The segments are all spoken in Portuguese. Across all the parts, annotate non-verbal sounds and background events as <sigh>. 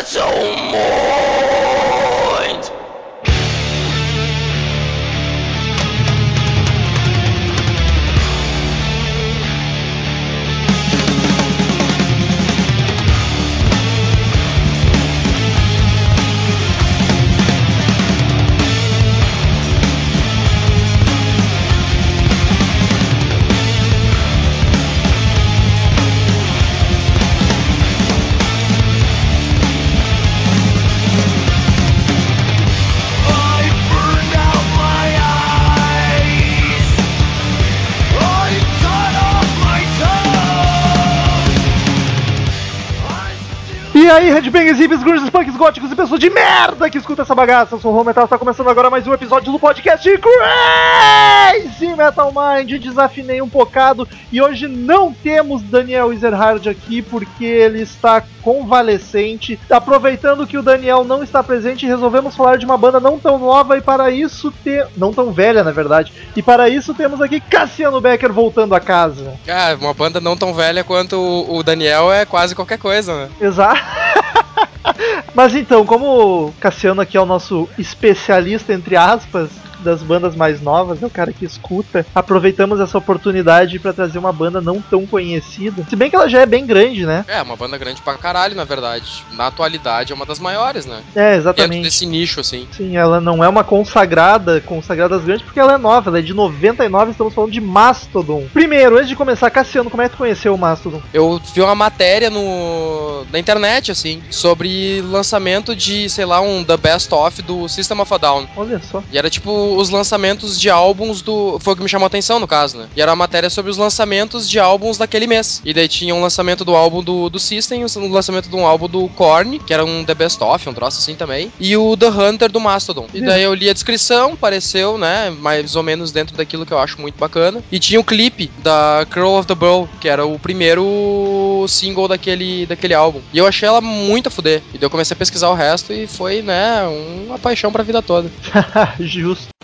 Metal Mind! Headbangers, hippies, grunges, punks, góticos e pessoas de merda que escuta essa bagaça. Eu sou o Home Metal, está começando agora mais um episódio do podcast Crazy Metal Mind. Desafinei um bocado e hoje não temos Daniel Ezerhard aqui porque ele está convalescente. Aproveitando que o Daniel não está presente, resolvemos falar de uma banda não tão nova e para isso ter... não tão velha, na verdade. E para isso temos aqui Cassiano Becker voltando a casa. Ah, uma banda não tão velha quanto o Daniel é quase qualquer coisa, né? Exato. <laughs> <laughs> Mas então, como o Cassiano aqui é o nosso especialista, entre aspas, das bandas mais novas, é o cara que escuta, aproveitamos essa oportunidade para trazer uma banda não tão conhecida. Se bem que ela já é bem grande, né? É, uma banda grande pra caralho, na verdade. Na atualidade é uma das maiores, né? É, Dentro exatamente. desse nicho, assim. Sim, ela não é uma consagrada, consagradas grandes, porque ela é nova, ela é de 99, estamos falando de Mastodon. Primeiro, antes de começar, Cassiano, como é que tu conheceu o Mastodon? Eu vi uma matéria no na internet, assim, sobre lançamento de, sei lá, um The Best Of do System of a Down. Olha só. E era tipo os lançamentos de álbuns do. Foi o que me chamou a atenção, no caso, né? E era uma matéria sobre os lançamentos de álbuns daquele mês. E daí tinha um lançamento do álbum do, do System, um lançamento de um álbum do Korn, que era um The Best Of, um troço assim também. E o The Hunter do Mastodon. E daí eu li a descrição, pareceu, né? Mais ou menos dentro daquilo que eu acho muito bacana. E tinha o clipe da Crow of the Bow, que era o primeiro single daquele, daquele álbum. E eu achei ela muito a fuder. E daí eu comecei a pesquisar o resto e foi, né, uma paixão pra vida toda. <laughs> Justo.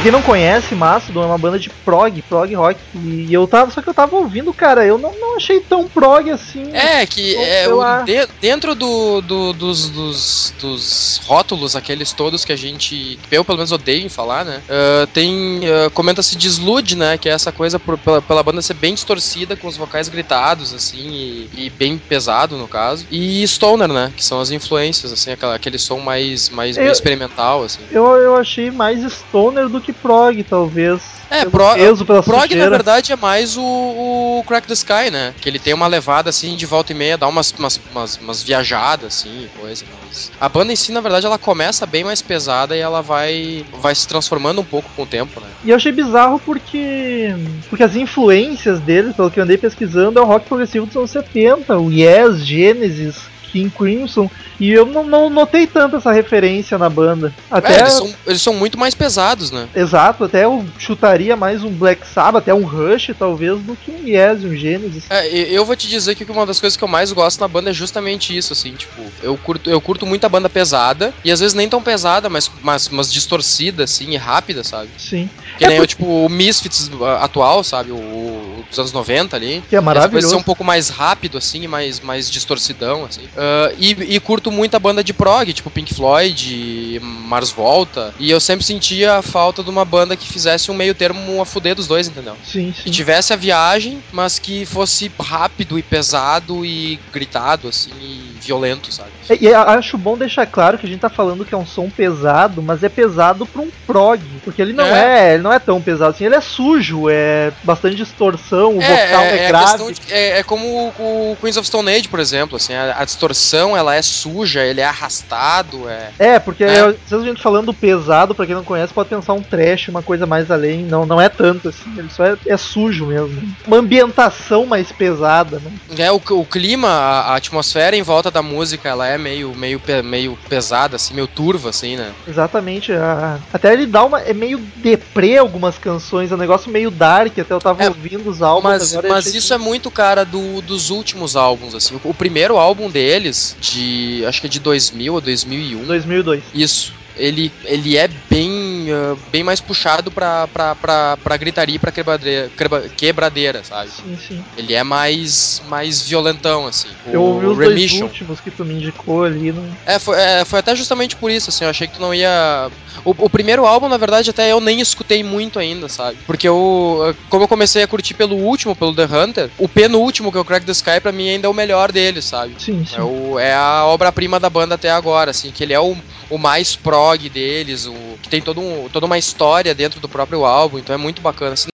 Pra quem não conhece, Mastodon é uma banda de prog, prog rock. E eu tava, só que eu tava ouvindo, cara, eu não, não achei tão prog assim. É, que Ou é, o- de- dentro do, do- dos, dos, dos rótulos, aqueles todos que a gente, que eu pelo menos odeio em falar, né? ah, tem, ah, comenta-se de Sludge, né? Que é essa coisa por- pela, pela banda ser bem distorcida, com os vocais gritados, assim, e, e bem pesado, no caso. E Stoner, né? Que são as influências, assim, aquela, aquele som mais, mais Eu- experimental, assim. Eu, eu achei mais stoner do que prog, talvez. É, Pelo pro- peso, pela Prog, na verdade, é mais o, o Crack the Sky, né? Que ele tem uma levada, assim, de volta e meia, dá umas, umas, umas, umas viajadas, assim, coisa. Mas... A banda em si, na verdade, ela começa bem mais pesada e ela vai, vai se transformando um pouco com o tempo, né? E eu achei bizarro porque. Porque as influências deles, pelo que eu andei pesquisando, é o rock progressivo dos anos 70, o Yes, Genesis, King Crimson. E eu não, não notei tanto essa referência na banda. Até. É, eles, são, eles são muito mais pesados, né? Exato, até eu chutaria mais um Black Sabbath, até um Rush, talvez, do que um Yes, um Genesis. É, eu vou te dizer que uma das coisas que eu mais gosto na banda é justamente isso, assim, tipo, eu curto, eu curto muito a banda pesada, e às vezes nem tão pesada, mas, mas, mas distorcida, assim, e rápida, sabe? Sim. Que É nem por- o, tipo, o Misfits uh, atual, sabe? O, dos anos 90 ali. Que é maravilhoso. ser um pouco mais rápido, assim, e mais, mais distorcidão, assim. Ah, e, e curto muito a banda de prog, tipo Pink Floyd, Mars Volta. E eu sempre sentia a falta de uma banda que fizesse um meio termo a fuder dos dois, entendeu? Sim, Que sim. tivesse a viagem, mas que fosse rápido e pesado e gritado, assim, e violento, sabe? E e acho bom deixar claro que a gente tá falando que é um som pesado, mas é pesado pra um prog. Porque ele não é, ele não é tão pesado assim, ele é sujo, é bastante distorção, o vocal é, a grave. questão de- é, é como o, o Queens of Stone Age, por exemplo, assim, a, a distorção, ela é suja, ele é arrastado, é... É, porque É. a gente falando pesado, pra quem não conhece, pode pensar um trash, uma coisa mais além. Não, não é tanto assim, ele só é, é sujo mesmo. Uma ambientação mais pesada, né? É, o, o clima, a, a atmosfera em volta da música, ela é meio, meio, meio pesada, assim, meio turva, assim, né? Exatamente. a- Até ele dá uma. É meio deprê algumas canções, é um negócio meio dark. Até eu tava É, ouvindo os álbuns Mas, agora. mas isso que- é muito, cara, do, dos últimos álbuns, assim. O, o primeiro álbum deles, de. acho que é de 2000 ou 2001. 2002. Isso. Ele, ele é bem, ah, bem mais puxado pra, pra, pra, pra gritaria e pra quebradeira, quebra- quebradeira, sabe? Sim, sim. Ele é mais, mais violentão, assim. O Eu ouvi os dois Remission. últimos que tu me indicou ali. Não... É foi, é, foi até justamente por isso, assim, eu achei que tu não ia. O, o primeiro álbum, na verdade, até eu nem escutei muito ainda, sabe? Porque eu. Como eu comecei a curtir pelo último, pelo The Hunter, o penúltimo, que é o Crack the Sky, pra mim ainda é o melhor dele, sabe? Sim, sim. É, o, é a obra-prima da banda até agora, assim, que ele é o, o mais prog deles, o que tem todo um, toda uma história dentro do próprio álbum, então é muito bacana. assim.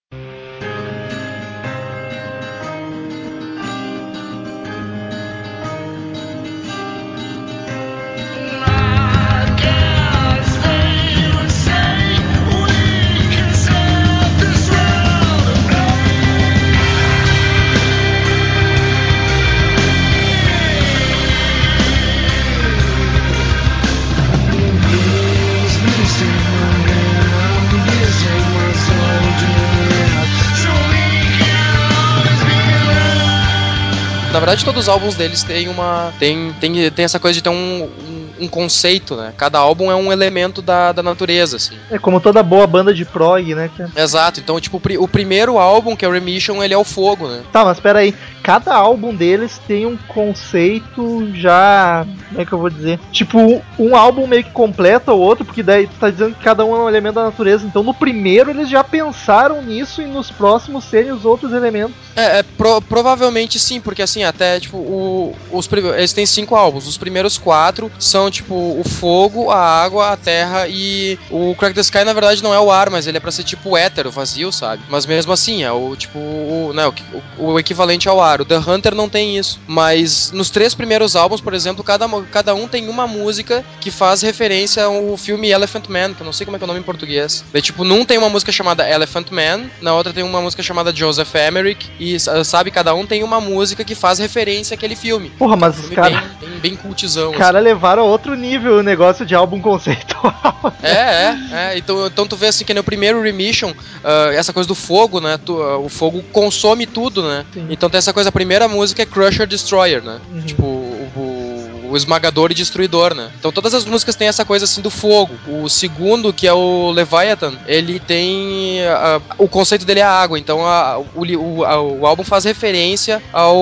Verdade, todos os álbuns deles têm uma. Tem, tem, tem essa coisa de ter um, um, um conceito, né? Cada álbum é um elemento da, da natureza, assim. É como toda boa banda de prog, né? Exato, então, tipo, o pri- o primeiro álbum, que é o Remission, ele é o fogo, né? Tá, mas pera aí. Cada álbum deles tem um conceito já. Como é que eu vou dizer? Tipo, um, um álbum meio que completa o outro, porque daí tu tá dizendo que cada um é um elemento da natureza. Então no primeiro eles já pensaram nisso e nos próximos serem os outros elementos. É, é, pro- provavelmente sim, porque assim, até, tipo, o, os, eles têm cinco álbuns. Os primeiros quatro são, tipo, o fogo, a água, a terra e o Crack the Sky, na verdade, não é o ar, mas ele é pra ser, tipo, hétero, vazio, sabe? Mas mesmo assim, é o, tipo, o, né, o, o- o equivalente ao ar. O The Hunter não tem isso. Mas nos três primeiros álbuns, por exemplo, cada, cada um tem uma música que faz referência ao filme Elephant Man, que eu não sei como é que é o nome em português. Daí, tipo, num tem uma música chamada Elephant Man, na outra tem uma música chamada Joseph Emmerich, e sabe, cada um tem uma música que faz referência àquele filme. Porra, mas Um os filme caras bem, bem, bem cultizão. cara assim. levaram a outro nível o negócio de álbum conceitual. É, é, é. Então, então tu vê assim que no primeiro Remission, ah, essa coisa do fogo, né? tu- ah, o fogo consome tudo, né? Sim. Então tem essa coisa, a primeira música é Crusher Destroyer, né? Uhum. Tipo, o, o- o esmagador e destruidor, né? Então todas as músicas têm essa coisa assim do fogo. O segundo, que é o Leviathan, ele tem. ah, o conceito dele é a água. Então a- o, a- o álbum faz referência ao.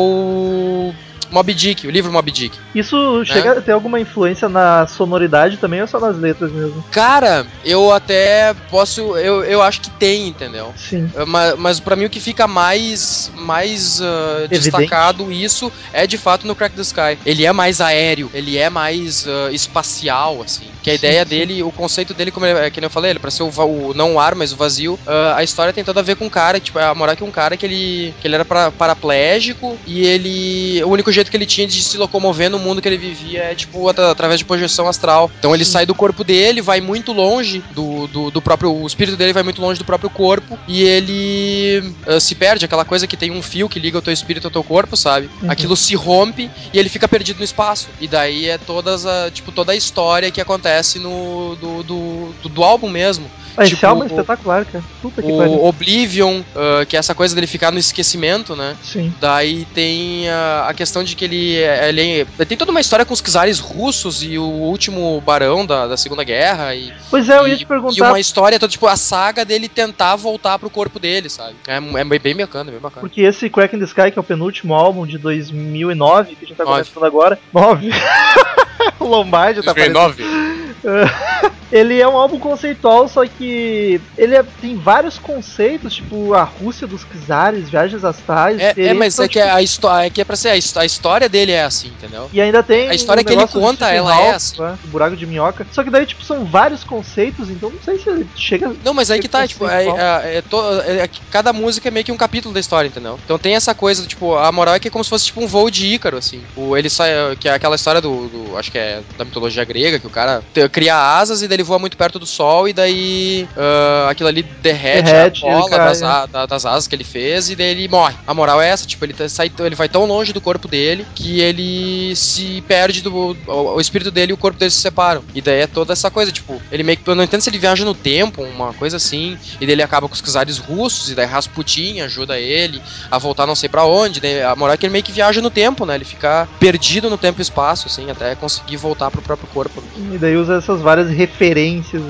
Mob Dick, o livro Mob Dick. Isso chega a ter alguma influência na sonoridade também ou só nas letras mesmo? Cara, eu até posso. Eu, eu acho que tem, entendeu? Sim. Mas, mas para mim o que fica mais, mais Evidente. destacado isso é de fato no Crack the Sky. Ele é mais aéreo, ele é mais ah, espacial, assim. Que a Sim, ideia sim. dele, o conceito dele, como ele, é, que eu falei, ele pra ser o, o- não o ar, mas o vazio. ah, a história tem toda a ver com um cara, tipo, a morar que um cara que ele, que ele era para, paraplégico e ele. O único jeito que ele tinha de se locomover no mundo que ele vivia é, tipo, atra- através de projeção astral. Então ele Sim. sai do corpo dele, vai muito longe do, do, do próprio. O espírito dele vai muito longe do próprio corpo e ele ah, se perde, aquela coisa que tem um fio que liga o teu espírito ao teu corpo, sabe? Uhum. Aquilo se rompe e ele fica perdido no espaço. E daí é todas a, tipo, toda a história que acontece no do, do, do, do álbum mesmo. Ah, esse Tipo, álbum é espetacular, cara. Puta que pariu. O Oblivion, ah, que é essa coisa dele ficar no esquecimento, né? Sim. Daí tem a, a questão de que ele, é- ele é- tem toda uma história com os czares russos e o último barão da, da Segunda Guerra e, Pois é, eu ia e, te e perguntar, uma história toda, tipo, a saga dele tentar voltar pro corpo dele, sabe? É, é bem- bem bacana, bem bacana. porque esse Crack in the Sky, que é o penúltimo álbum de 2009, que a gente tá começando agora. 9. <laughs> o Lombardi tá aparecendo. Ele é um álbum conceitual, só que ele é- tem vários conceitos, tipo a Rússia dos Czares, viagens astrais. É, é, mas é que a história é que é pra ser a, a história dele é assim, entendeu? E ainda tem. A história um que ele conta, ela é assim. né, O buraco de minhoca. Só que daí, tipo, são vários conceitos, então não sei se ele chega. Não, mas aí que tá, tipo, é, é- é to- é- cada música é meio que um capítulo da história, entendeu? Então tem essa coisa, tipo, a moral é que é como se fosse tipo um voo de Ícaro, assim. O, ele sai, que é aquela história do, do- acho que é da mitologia grega, que o cara cria asas e daí ele voa muito perto do sol e daí ah, aquilo ali derrete, Derrete, a bola cai, das, é. a- da- das asas que ele fez e daí ele morre. A moral é essa, tipo, ele, tá- sai, ele vai tão longe do corpo dele que ele se perde do. O, o espírito dele e o corpo dele se separam. E daí é toda essa coisa, tipo, ele meio que. Eu não entendo se ele viaja no tempo, uma coisa assim, e daí ele acaba com os czares russos, e daí Rasputin ajuda ele a voltar não sei pra onde. Daí a moral é que ele meio que viaja no tempo, né? Ele fica perdido no tempo e espaço, assim, até conseguir voltar pro próprio corpo. E daí usa essas várias referências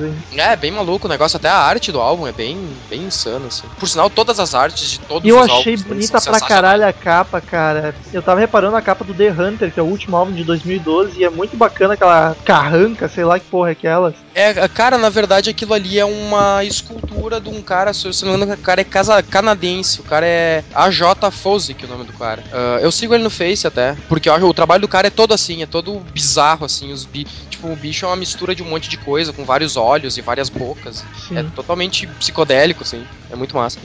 aí. É, bem maluco o negócio, até a arte do álbum é bem, bem insano, assim. Por sinal, todas as artes de todos E eu os achei álbuns bonita pra caralho a capa, cara. Eu tava reparando a capa do The Hunter, que é o último álbum de 2012, e é muito bacana aquela carranca, sei lá que porra é aquela. É, cara, na verdade aquilo ali é uma escultura de um cara, se eu não me engano, o cara é casa, canadense, o cara é AJ Fozik, o nome do cara. Ah, eu sigo ele no Face até, porque eu acho, o trabalho do cara é todo assim, é todo bizarro, assim, os bi tipo, o bicho é uma mistura de um monte de coisa, com vários olhos e várias bocas. Sim. É totalmente psicodélico, assim, é muito massa.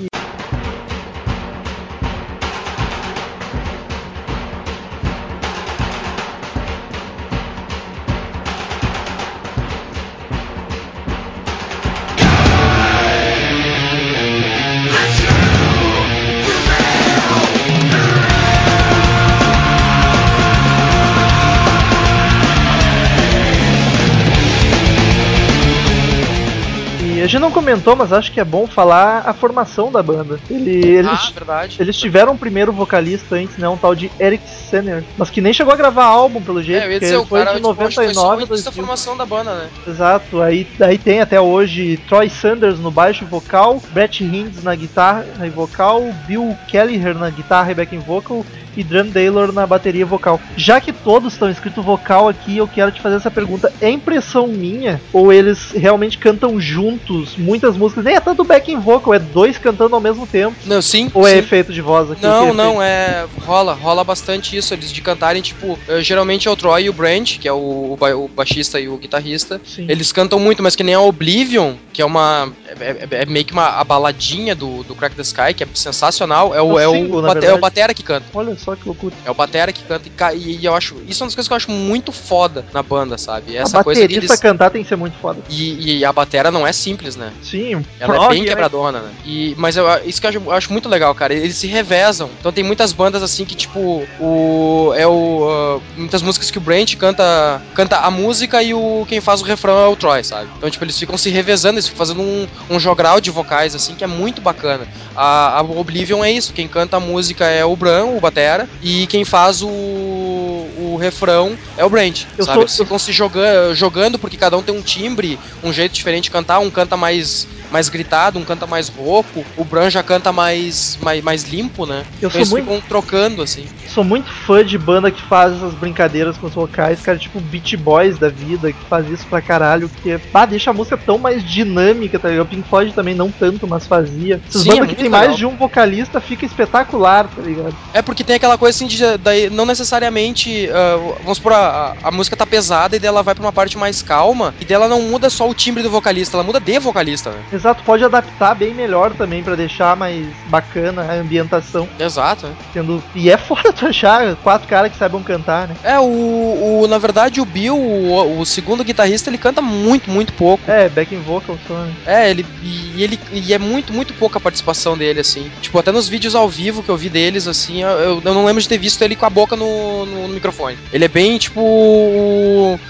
Comentou, mas acho que é bom falar a formação da banda. Ele, eles, Ah, verdade. eles tiveram um primeiro vocalista antes, né? Um tal de Eric Senner, mas que nem chegou a gravar álbum, pelo jeito, É, eu ia dizer, o foi cara de tipo, acho que foi só 99 o a início da 2000. formação da banda, né? Exato, aí, aí tem até hoje Troy Sanders no baixo e vocal, Brett Hinds na guitarra e vocal, Bill Kelliher na guitarra e backing vocal e Drum Taylor na bateria vocal. Já que todos estão escrito vocal aqui, eu quero te fazer essa pergunta: é impressão minha ou eles realmente cantam juntos muitas músicas? Nem é tanto backing vocal, é dois cantando ao mesmo tempo. Não, sim. Ou é sim. efeito de voz aqui? Não, que não, é. Rola, rola bastante isso. Eles de cantarem, tipo, eh, geralmente é o Troy e o Brent, que é o, o, ba- o baixista e o guitarrista. Sim. Eles cantam muito, mas que nem a Oblivion, que é uma. É, é- é meio que uma a baladinha do, do Crack the Sky, que é sensacional. É o, O é o, single, na bate- é o Batera que canta. Olha só que loucura. É o Batera que canta. E, e, eu acho. Isso é uma das coisas que eu acho muito foda na banda, sabe? Essa a coisa que baterista eles. cantar tem que ser muito foda. E, e a batera não é simples, né? Sim, Ela é prog, bem né? quebradona, né? E, mas eu, isso que eu acho, muito legal, cara. Eles se revezam. Então tem muitas bandas assim que, tipo, o. É o. ah, muitas músicas que o Brent canta. Canta a música e o quem faz o refrão é o Troy, sabe? Então, tipo, eles ficam se revezando, eles ficam fazendo um, um jogral de vocais, assim, que é muito bacana. A, a Oblivion é isso. Quem canta a música é o Bran, o Batera, e quem faz o. o refrão é o Brent, Eu sabe? Eles ficam se jogando, jogando porque cada um tem um timbre, um jeito diferente de cantar. Um canta mais, mais gritado, um canta mais rouco. O Bran já canta mais, mais, mais limpo, né? Eu então sou eles muito- ficam trocando, assim. Sou muito fã de banda que faz essas brincadeiras com os vocais, cara, tipo Beat Boys da vida, que faz isso pra caralho, que ah, deixa a música tão mais dinâmica, tá ligado? O Pink Floyd também não tanto, mas fazia. Essas Sim, bandas é que tem legal. mais de um vocalista fica espetacular, tá ligado? É porque tem aquela coisa assim de daí, não necessariamente. ah, vamos supor, a, a música tá pesada e daí ela vai pra uma parte mais calma, e daí ela não muda só o timbre do vocalista, ela muda de vocalista, né? Exato, pode adaptar bem melhor também pra deixar mais bacana a ambientação. Exato, né? Tendo... E é <laughs> foda tu achar quatro caras que saibam cantar, né? É, o, o. Na verdade, o Bill, o, o segundo guitarrista, ele canta muito, muito pouco. É, backing vocal só, né? É, ele e ele e é muito, muito pouca a participação dele, assim. Tipo, até nos vídeos ao vivo que eu vi deles, assim, eu, eu não lembro de ter visto ele com a boca no, no, no microfone. Ele é bem, tipo.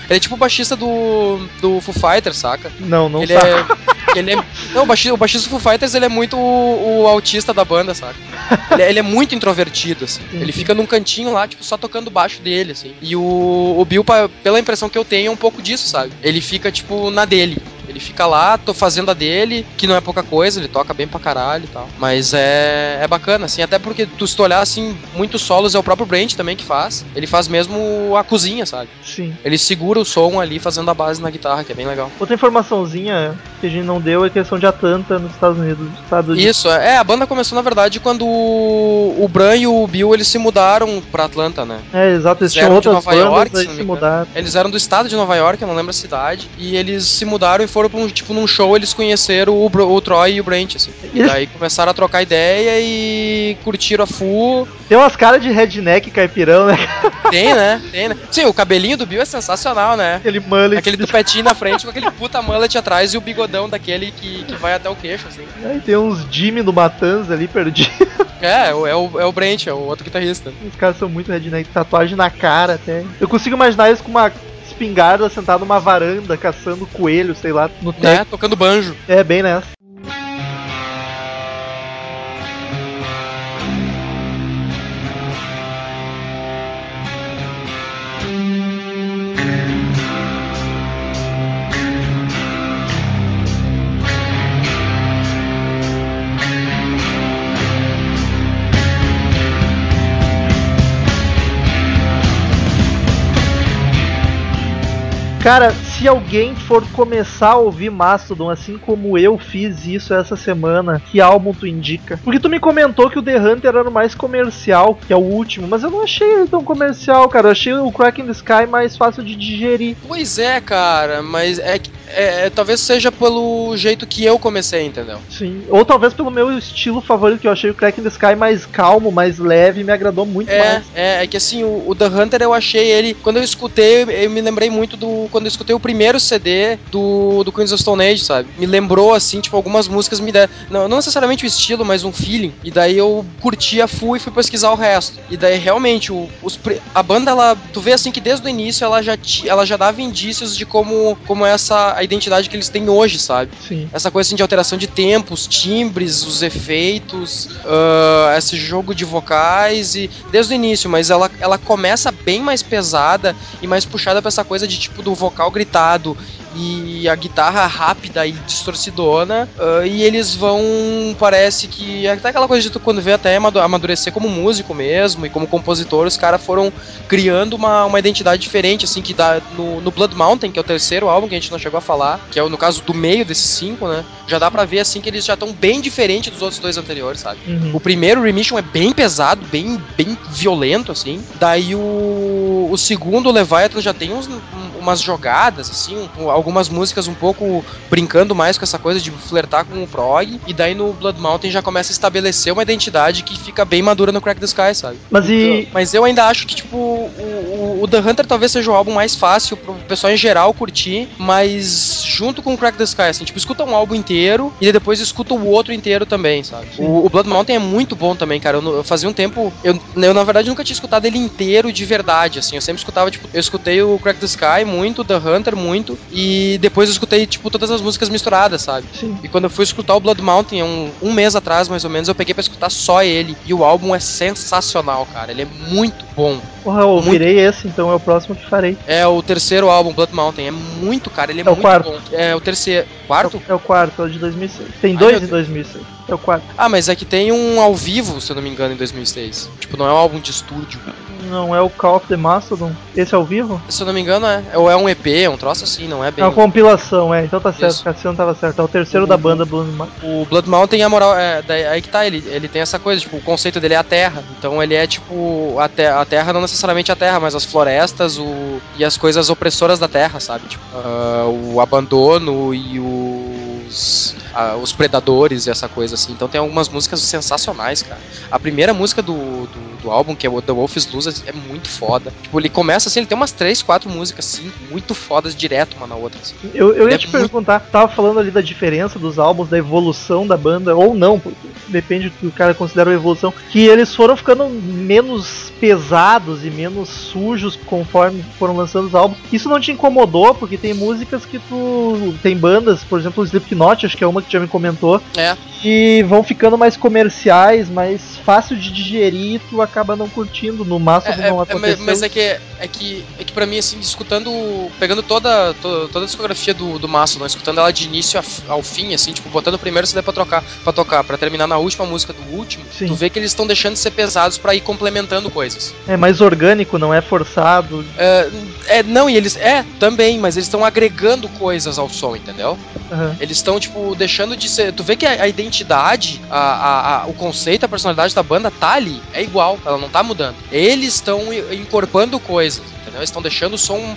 Ele é tipo o baixista do, do Foo Fighters, saca? Não, não ele sabe. é. <laughs> Ele é. Não, o baixista, o do Foo Fighters ele é muito o, o autista da banda, saca? Ele, é- ele é muito introvertido, assim. Ele fica num cantinho lá, tipo, só tocando baixo dele, assim. E o, o Bill, pela impressão que eu tenho, é um pouco disso, sabe? Ele fica, tipo, na dele. Ele fica lá, tô fazendo a dele, que não é pouca coisa, ele toca bem pra caralho e tal. Mas é, é bacana, assim, até porque tu, se tu olhar, assim, muitos solos é o próprio Brent também que faz. Ele faz mesmo a cozinha, sabe? Sim. Ele segura o som ali fazendo a base na guitarra, que é bem legal. Outra informaçãozinha que a gente não deu é questão de Atlanta nos Estados Unidos. Estado de... Isso, é, a banda começou na verdade quando o, Bran e o Bill eles se mudaram pra Atlanta, né? É, exato, eles Eles tinham eram de outras Nova bandas, York, se se mudaram. Eles eram do estado de Nova York, eu não lembro a cidade, e eles se mudaram e foram pra um, tipo, num show, eles conheceram o, Bro- o Troy e o Brent, assim. E daí <laughs> começaram a trocar ideia e curtiram a Fu. Tem umas caras de redneck caipirão, né? Tem, né? Tem, né? Sim, o cabelinho do Bill é sensacional, né? Aquele mullet. Aquele tupetinho na frente com aquele puta mullet atrás e o bigodão daquele que, que vai até o queixo, assim. Aí tem uns Jimmy do Matanza ali perdido. É, é o, é o, é o Brent, é o outro guitarrista. Os caras são muito redneck, tatuagem na cara até. Eu consigo imaginar eles com uma espingarda sentado numa varanda, caçando coelho, sei lá, no teto. Né? Tocando banjo. É, bem nessa. Cara, se alguém for começar a ouvir Mastodon assim como eu fiz isso essa semana, que álbum tu indica? Porque tu me comentou que o The Hunter era o mais comercial, que é o último, mas eu não achei ele tão comercial, cara. Eu achei o Crack in the Sky mais fácil de digerir. Pois é, cara, mas é, que- é, é- talvez seja pelo jeito que eu comecei, entendeu? Sim. Ou talvez pelo meu estilo favorito, que eu achei o Crack in the Sky mais calmo, mais leve, me agradou muito É, mais. é, é que assim, o, o The Hunter eu achei ele. Quando eu escutei, eu, eu me lembrei muito do. Quando eu escutei o primeiro CD do, do Queens of Stone Age, sabe? Me lembrou, assim, tipo, algumas músicas me deram. Não, não necessariamente o estilo, mas um feeling. E daí eu curti a Fu e fui pesquisar o resto. E daí realmente, o, os, a banda, ela. Tu vê assim que desde o início ela já, ela já dava indícios de como, como é essa a identidade que eles têm hoje, sabe? Sim. essa coisa assim, de alteração de tempos, timbres, os efeitos, ah, esse jogo de vocais e desde o início, mas ela, ela começa bem mais pesada e mais puxada pra essa coisa de tipo do vocal gritado e a guitarra rápida e distorcidona ah, e eles vão parece que até aquela coisa de tu quando vê até amadu- amadurecer como músico mesmo e como compositor os caras foram criando uma, uma identidade diferente assim que dá no, no Blood Mountain que é o terceiro álbum que a gente não chegou a falar que é no caso do meio desses cinco né já dá pra ver assim que eles já estão bem diferentes dos outros dois anteriores sabe Uhum. o primeiro, Remission, é bem pesado, bem, bem violento, assim. Daí o, o segundo, o Leviathan, já tem uns, um- umas jogadas, assim, um- algumas músicas um pouco brincando mais com essa coisa de flertar com o prog. E daí no Blood Mountain já começa a estabelecer uma identidade que fica bem madura no Crack the Sky, sabe? Mas e. Mas eu ainda acho que, tipo, o, o, The Hunter talvez seja o álbum mais fácil pro pessoal em geral curtir, mas junto com o Crack the Sky, assim, tipo, escuta um álbum inteiro e depois escuta o outro inteiro também, sabe? O, o Blood Mountain é muito bom também, cara. Eu, eu fazia um tempo. Eu, eu, na verdade, nunca tinha escutado ele inteiro de verdade, assim. Eu sempre escutava, tipo, eu escutei o Crack the Sky muito, The Hunter muito, e depois eu escutei, tipo, todas as músicas misturadas, sabe? Sim. E quando eu fui escutar o Blood Mountain, um, um mês atrás, mais ou menos, eu peguei pra escutar só ele. E o álbum é sensacional, cara. Ele é muito bom. Porra, eu ouvirei esse, então é o próximo que farei. É o terceiro álbum, Blood Mountain. É muito, cara. Ele é, É o muito quarto. bom. É o terceiro. Quarto? É o quarto, é o de 2006. Tem Ai, dois Deus. 2006. É o quarto. Ah, mas é que tem um ao vivo, se eu não me engano, em 2006. Tipo, não é um álbum de estúdio. Não é o Call of the Mastodon? Esse é ao vivo? Se eu não me engano, é. Ou é um EP, é um troço assim, não é bem. É uma compilação, é. Então tá certo, Isso. Cassiano tava certo. É o terceiro da banda Blood Ma- O Blood Mountain, a moral, é, daí- aí que tá, ele, ele tem essa coisa, tipo, o conceito dele é a terra. Então ele é tipo, a, te- a terra não necessariamente a terra, mas as florestas o, e as coisas opressoras da terra, sabe? Tipo, ah, o abandono e os, ah, os predadores e essa coisa assim. Então tem algumas músicas sensacionais, cara. A primeira música do, do, do álbum, que é o The Wolf's Lose, é muito foda. Tipo, ele começa assim, ele tem umas três, quatro músicas, cinco, muito fodas direto uma na outra. assim. Eu, eu ia É te muito- perguntar, tava falando ali da diferença dos álbuns, da evolução da banda, ou não, porque depende do que o cara considera uma evolução, que eles foram ficando menos pesados e menos sujos conforme foram lançando os álbuns. Isso não te incomodou, porque tem músicas que tu. Tem bandas, por exemplo, o Slipknot, acho que é uma que já me comentou, É, que vão ficando mais comerciais, mais fácil de digerir e tu acaba não curtindo. No máximo É, não é, é, aconteceu. mas é que, é que é que pra mim, assim, escutando. Pegando toda, to- toda a discografia do, do Mastodon, escutando ela de início ao fim, assim, tipo, botando o primeiro CD pra, trocar, pra tocar, pra terminar na última música do último, Sim. tu vê que eles estão deixando de ser pesados pra ir complementando coisas. É mais orgânico, não é forçado. É, é, não, e eles. É, também, mas eles estão agregando coisas ao som, entendeu? Aham. Eles estão, tipo, deixando deixando de ser. Tu vê que a, a identidade, a, a- o conceito, a personalidade da banda tá ali. É igual, ela não tá mudando. Eles estão incorporando coisas, entendeu? Eles estão deixando o som.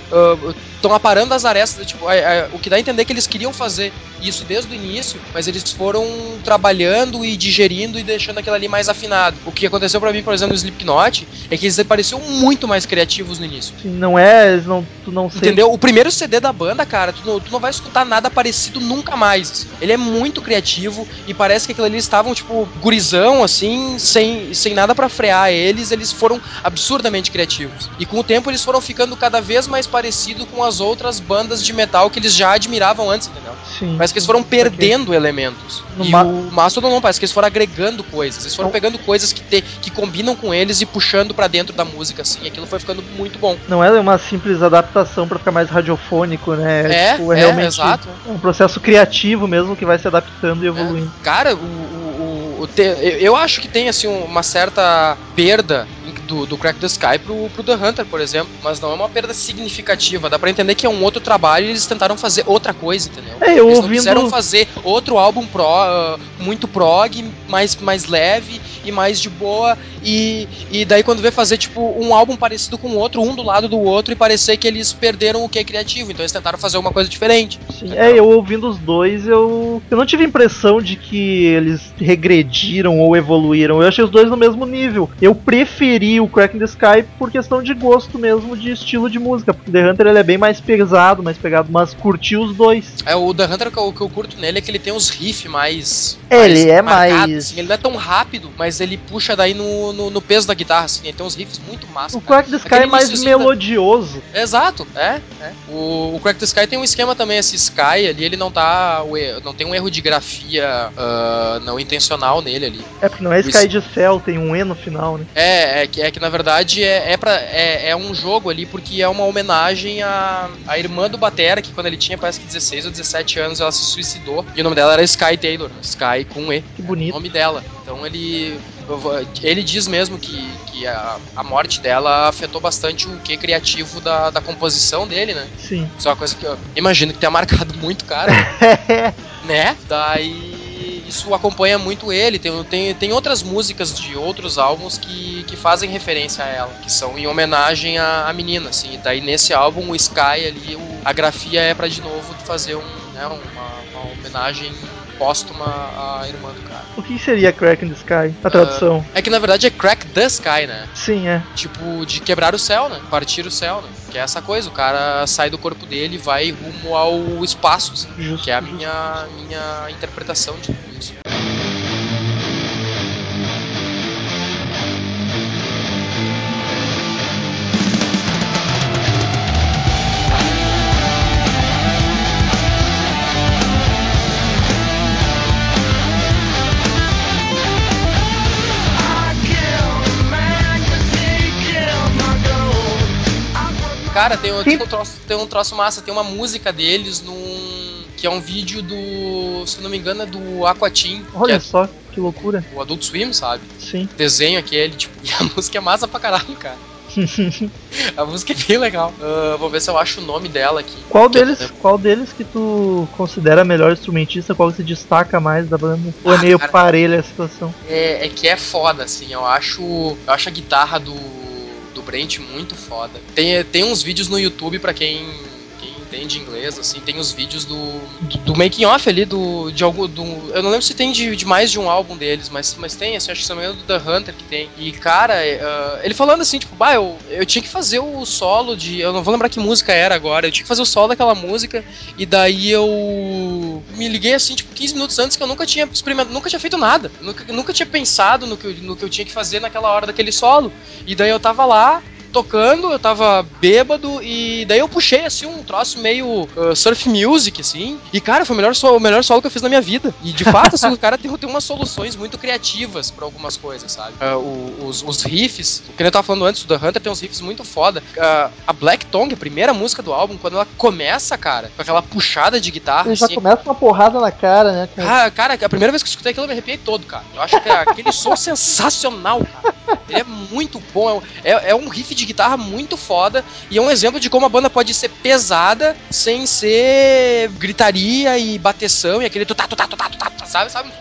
Estão aparando as arestas. Tipo, a- a- o que dá a entender que eles queriam fazer isso desde o início, mas eles foram trabalhando e digerindo e deixando aquilo ali mais afinado. O que aconteceu pra mim, por exemplo, no Slipknot, é que eles pareciam muito mais criativos no início. Não é. Não, tu não sente. Entendeu? O primeiro CD da banda, cara, tu não, tu não vai escutar nada parecido nunca mais. assim. Ele é muito criativo e parece que aquilo ali estavam, tipo, gurizão, assim, sem, sem nada pra frear eles. Eles foram absurdamente criativos. E com o tempo eles foram ficando cada vez mais parecidos com as outras bandas de metal que eles já admiravam antes, entendeu? Sim. Parece que eles foram perdendo elementos. No e ma- o Mastodon não, parece que eles foram agregando coisas. Eles foram Não. pegando coisas que, te, que combinam com eles e puxando pra dentro da música, assim. E aquilo foi ficando muito bom. Não é uma simples adaptação pra ficar mais radiofônico, né? É, tipo, é, realmente exato. é um processo criativo mesmo que vai se adaptando e evoluindo. Cara, o, o, o- te- eu acho que tem assim uma certa perda do, do Crack the Sky pro, pro The Hunter, por exemplo, mas não é uma perda significativa. Dá pra entender que é um outro trabalho e eles tentaram fazer outra coisa, entendeu? É, eu eles não ouvindo. quiseram fazer outro álbum pro, ah, muito prog, mais, mais leve e mais de boa. E, e daí quando vê fazer tipo um álbum parecido com o outro, um do lado do outro, e parecer que eles perderam o que é criativo. Então eles tentaram fazer alguma coisa diferente. Sim, é, eu ouvindo os dois, eu, eu não tive a impressão de que eles regrediram ou evoluíram. Eu achei os dois no mesmo nível. Eu preferi o Crack in the Sky por questão de gosto mesmo, de estilo de música. Porque The Hunter ele é bem mais pesado, mais pegado, mas curti os dois. É, o The Hunter, o que eu- o que eu curto nele é que ele tem os riffs mais. É, ele é marcados, mais- assim. Ele não é tão rápido, mas ele puxa daí no, no, no peso da guitarra, assim. Ele tem uns riffs muito massa. O cara. Crack the Sky é mais iniciozinho da- melodioso. Exato, é. é. O, o Crack the Sky tem um esquema também, esse Sky ali, ele não tá. Não tem um erro de grafia ah, não intencional nele ali. É porque não é. Sky de Cell, tem um E no final, né? É, é que, é que na verdade é, é, pra, é, é um jogo ali porque é uma homenagem à, à irmã do Batera, que quando ele tinha parece que 16 ou 17 anos ela se suicidou. E o nome dela era Sky Taylor, Sky com E. Que o bonito. nome dela. Então ele. Ele diz mesmo que, que a, a morte dela afetou bastante o que criativo da, da composição dele, né? Sim. Isso é uma coisa que eu imagino que tenha marcado muito, cara, <laughs> né? Daí isso acompanha muito ele. Tem, tem, tem outras músicas de outros álbuns que, que fazem referência a ela, que são em homenagem à, à menina, assim. E daí nesse álbum, o Sky ali, o- a grafia é pra de novo fazer um, né, uma, uma homenagem póstuma à irmã do cara. o que seria Crack in the Sky? A tradução. É que na verdade é Crack the Sky, né? Sim, é. Tipo, de quebrar o céu, né? Partir o céu, né? Que é essa coisa, o cara sai do corpo dele e vai rumo ao espaço, assim, Justo. que é a justo. minha, minha interpretação de tudo isso. Cara, tem, um- tem um troço, tem um troço massa, tem uma música deles num. que é um vídeo do. se não me engano, é do Aquatim, que Olha é só, que loucura. o Adult Swim, sabe? Sim. Desenho aquele, tipo, <laughs> e a música é massa pra caralho, cara. <laughs> A música é bem legal. Ah, vou ver se eu acho o nome dela aqui. Qual Que deles, lembro. qual deles que tu considera melhor instrumentista? Qual que se destaca mais da banda? Ou é Ah, meio cara. parelha a situação? É, é que é foda, assim. Eu acho. Eu acho a guitarra do, do Brent muito foda. Tem, tem uns vídeos no YouTube pra quem. Quem entende inglês, assim, tem os vídeos do, do, do making off ali do de algum do, eu não lembro se tem de, de mais de um álbum deles, mas, mas tem, assim, acho que me engano do The Hunter que tem. E cara, é, ah, ele falando assim, tipo, bah, eu, eu tinha que fazer o solo de, eu não vou lembrar que música era agora, eu tinha que fazer o solo daquela música e daí eu me liguei assim, tipo, 15 minutos antes que eu nunca tinha experimentado, nunca tinha feito nada. Nunca, nunca tinha pensado no que, no que eu tinha que fazer naquela hora daquele solo. E daí eu tava lá, tocando, eu tava bêbado e daí eu puxei assim um troço meio uh, surf music, assim. E cara, foi o melhor, solo, o melhor solo que eu fiz na minha vida. E de fato, assim, <laughs> o cara tem, tem umas soluções muito criativas pra algumas coisas, sabe? Uh, os, os riffs, o que eu tava falando antes, o The Hunter tem uns riffs muito foda. Uh, a Black Tongue, a primeira música do álbum, quando ela começa, cara, com aquela puxada de guitarra, Ele já assim, começa com uma porrada na cara, né? Cara, cara, a primeira vez que eu escutei aquilo eu me arrepiei todo, cara. Eu acho que aquele som <laughs> sensacional, cara. Ele é muito bom, é é, é um riff de guitarra muito foda e é um exemplo de como a banda pode ser pesada sem ser gritaria e bateção e aquele tu tá, tu tá, tu tá, sabe? sabe?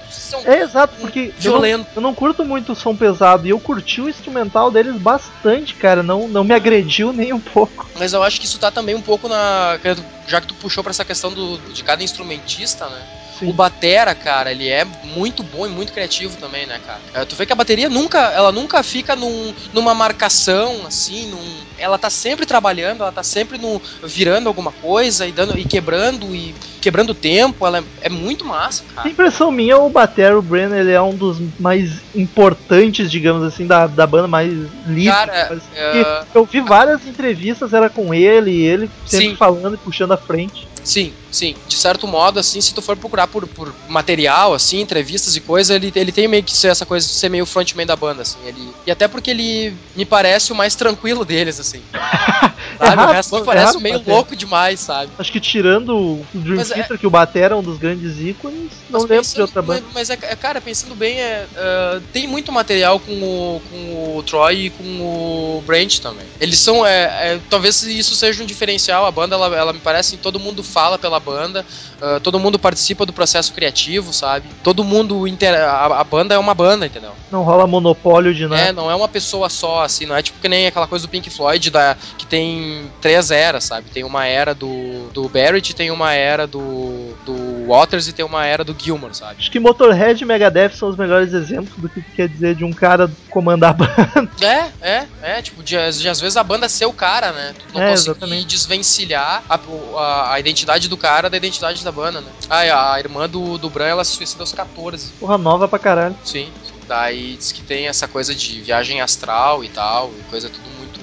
É exato, porque eu não, Violento. eu não curto muito o som pesado e eu curti o instrumental deles bastante, cara. Não, não me agrediu nem um pouco. Mas eu acho que isso tá também um pouco na. Já que tu puxou pra essa questão do, de cada instrumentista, né? Sim. O Batera, cara, ele é muito bom e muito criativo também, né, cara? É, tu vê que a bateria nunca, ela nunca fica num, numa marcação, assim, num, ela tá sempre trabalhando, ela tá sempre no, virando alguma coisa e dando e quebrando e quebrando tempo, ela é, é muito massa, A cara. impressão minha, o Batero o Brenner, ele é um dos mais importantes, digamos assim, da, da banda mais livre. Cara, é, Eu vi várias entrevistas, era com ele, e ele sempre Sim. falando e puxando a frente. Sim, sim. De certo modo, assim, se tu for procurar por, por material, assim, entrevistas e coisa, ele, ele tem meio que ser essa coisa de ser meio frontman da banda, assim. Ele, e até porque ele me parece o mais tranquilo deles, assim. <laughs> Sabe? o resto me é parece meio louco demais, sabe? Acho que tirando o Dream Mas é- Theater, que o Batera é um dos grandes ícones, não Mas lembro de pensando- outra banda. Mas, é, é, cara, pensando bem, é, é, tem muito material com o, com o Troy e com o Brent também. Eles são, é, é, talvez isso seja um diferencial. A banda, ela, ela me parece, todo mundo fala pela banda, ah, todo mundo participa do processo criativo, sabe? Todo mundo, inter, a, a banda é uma banda, entendeu? Não rola monopólio de nada. É, não é uma pessoa só, assim, não é tipo que nem aquela coisa do Pink Floyd da, que tem três eras, sabe? Tem uma era do, do Barrett, tem uma era do, do Waters e tem uma era do Gilmour, sabe? Acho que Motorhead e Megadeth são os melhores exemplos do que quer dizer de um cara comandar a banda. <laughs> É, é, é, tipo, de, de às vezes a banda ser o cara, né? Tu não É, conseguir desvencilhar a, a, a identidade do cara da identidade da banda, né? Ah, a, irmã do, do Bran, ela se suicida aos 14. Porra nova pra caralho. Sim. Daí diz que tem essa coisa de viagem astral e tal, e coisa tudo muito.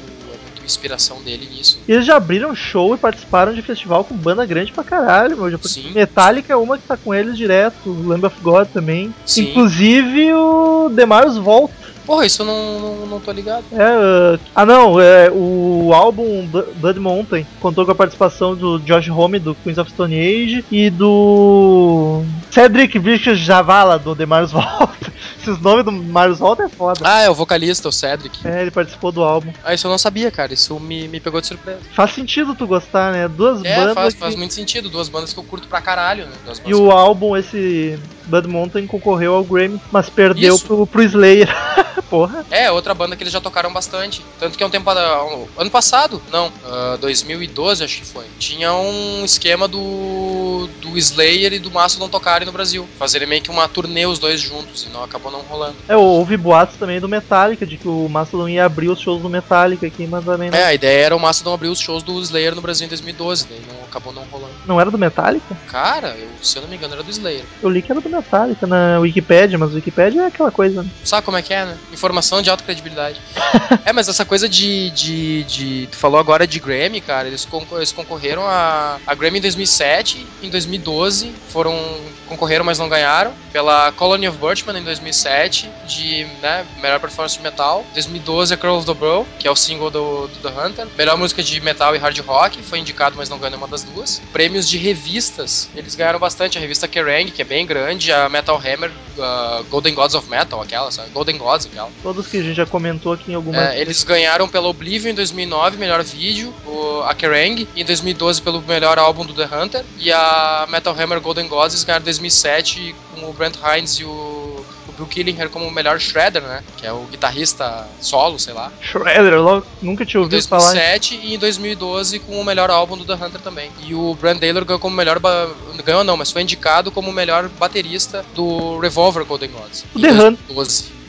É inspiração dele nisso. Eles já abriram show e participaram de festival com banda grande pra caralho, meu. Já Sim. Metallica é uma que tá com eles direto, o Lamb of God também. Sim. Inclusive o Demaris volta. Porra, isso eu não, não, não tô ligado. É, uh, ah não, é, o álbum Bl- Blood Mountain contou com a participação do Josh Homme do Queens of Stone Age e do Cedric Richard Javala do Demaris Volta. <laughs> Esses nomes do Marius Volta é foda. Ah, é o vocalista, o Cedric. É, ele participou do álbum. Ah, isso eu não sabia, cara. Isso me, me pegou de surpresa. Faz sentido tu gostar, né? Duas É, bandas faz, que- faz muito sentido. Duas bandas que eu curto pra caralho, né? E o álbum, esse Blood Mountain, concorreu ao Grammy, mas perdeu Isso. pro, pro Slayer. <laughs> Porra. É, outra banda que eles já tocaram bastante. Tanto que é um tempo. um- ano passado, não, ah, 2012 acho que foi. Tinha um esquema do. do Slayer e do Mastodon tocarem no Brasil. Fazerem meio que uma turnê os dois juntos e não acabou não rolando. É, houve boatos também do Metallica, de que o Mastodon ia abrir os shows do Metallica aqui, mas também não. É, a ideia era o Mastodon abrir os shows do Slayer no Brasil em 2012, daí não acabou não rolando. Não era do Metallica? Cara, eu, se eu não me engano, era do Slayer. Eu li que era do Metallica na Wikipedia, mas Wikipedia é aquela coisa, né? Sabe como é que é, né? Informação de alta credibilidade. <laughs> é, mas essa coisa de, de, de. Tu falou agora de Grammy, cara. Eles, concor- eles concorreram a, a Grammy em 2007, em 2012 foram. concorreram, mas não ganharam. Pela Colony of Birchman em 2007, de né, melhor performance de metal. 2012 a Curl of the Bro, que é o single do, do The Hunter. Melhor música de metal e hard rock, foi indicado, mas não ganhou nenhuma das duas. Prêmios de revistas, eles ganharam bastante. A revista Kerrang, que é bem grande, a Metal Hammer, a Golden Gods of Metal, aquela, sabe? Golden Gods, aquela. Todos que a gente já comentou aqui em algumas. É, eles ganharam pela Oblivion em 2009, melhor vídeo, o, a Kerrang, e em 2012 pelo melhor álbum do The Hunter, e a Metal Hammer Golden Gods ganharam em 2007 com o Brent Hines e o, Bill Killinger como o melhor Shredder, né? Que é o guitarrista solo, sei lá. Shredder, logo, nunca tinha Em ouvido falar. 2007 e em 2012 com o melhor álbum do The Hunter também. E o Brand Taylor ganhou como melhor. ba- Ganhou não, mas foi indicado como o melhor baterista do Revolver Golden Gods. O em The Hunter.